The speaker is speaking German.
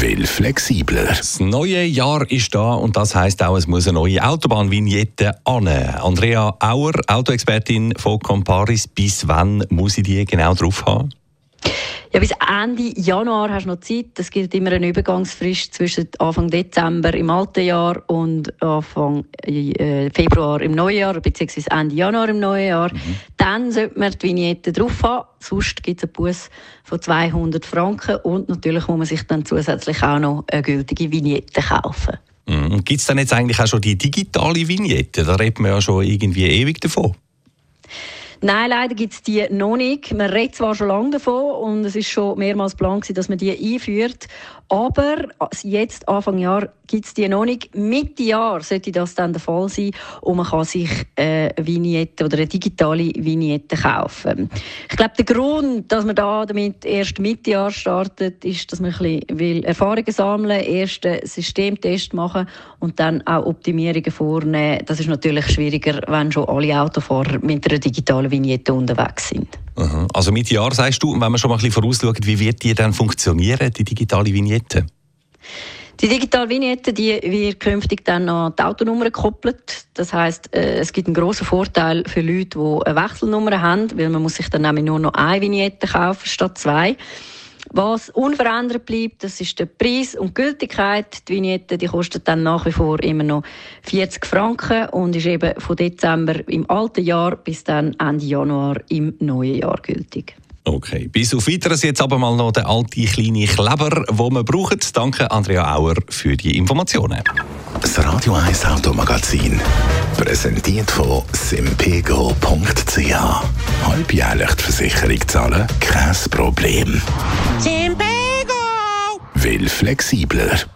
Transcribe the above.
Will flexibler. Das neue Jahr ist da und das heißt auch, es muss eine neue Autobahnvignette an. Andrea Auer, Autoexpertin von Comparis, bis wann muss ich die genau drauf haben? Ja, bis Ende Januar hast du noch Zeit. Es gibt immer eine Übergangsfrist zwischen Anfang Dezember im alten Jahr und Anfang äh, Februar im neuen Jahr, beziehungsweise Ende Januar im neuen Jahr. Mhm. Dann sollte man die Vignette drauf haben. Sonst gibt es einen Bus von 200 Franken und natürlich muss man sich dann zusätzlich auch noch eine gültige Vignette kaufen. Mhm. Gibt es dann jetzt eigentlich auch schon die digitale Vignette? Da redet man ja schon irgendwie ewig davon. Nein, leider gibt es die noch nicht. Man redet zwar schon lange davon und es ist schon mehrmals Plan dass man die einführt, aber jetzt, Anfang Jahr, gibt es die noch nicht. Mitte Jahr sollte das dann der Fall sein und man kann sich äh, eine Vignette oder eine digitale Vignette kaufen. Ich glaube, der Grund, dass man da damit erst Mitte Jahr startet, ist, dass man ein bisschen Erfahrungen sammeln will, erst einen Systemtest machen und dann auch Optimierungen vornehmen. Das ist natürlich schwieriger, wenn schon alle Autofahrer mit einer digitalen Vignette unterwegs sind. Also Mitte Jahr sagst du, wenn man schon mal ein bisschen vorausschaut, wie wird die dann funktionieren, die digitale Vignette? Die digitale Vignette die wird künftig dann an die Autonummer gekoppelt. Das heißt, äh, es gibt einen grossen Vorteil für Leute, die eine Wechselnummer haben, weil man muss sich dann nämlich nur noch eine Vignette kaufen statt zwei. Was unverändert bleibt, das ist der Preis und die Gültigkeit. Die Vignette die kostet dann nach wie vor immer noch 40 Franken und ist eben von Dezember im alten Jahr bis dann Ende Januar im neuen Jahr gültig. Okay, bis auf weiteres jetzt aber mal noch der alte kleine Kleber, den wir brauchen. Danke Andrea Auer für die Informationen. Das Radio 1 Automagazin, präsentiert von simpego.ch. Halbjährlich die Versicherung zahlen, kein Problem. Simpego! Will flexibler.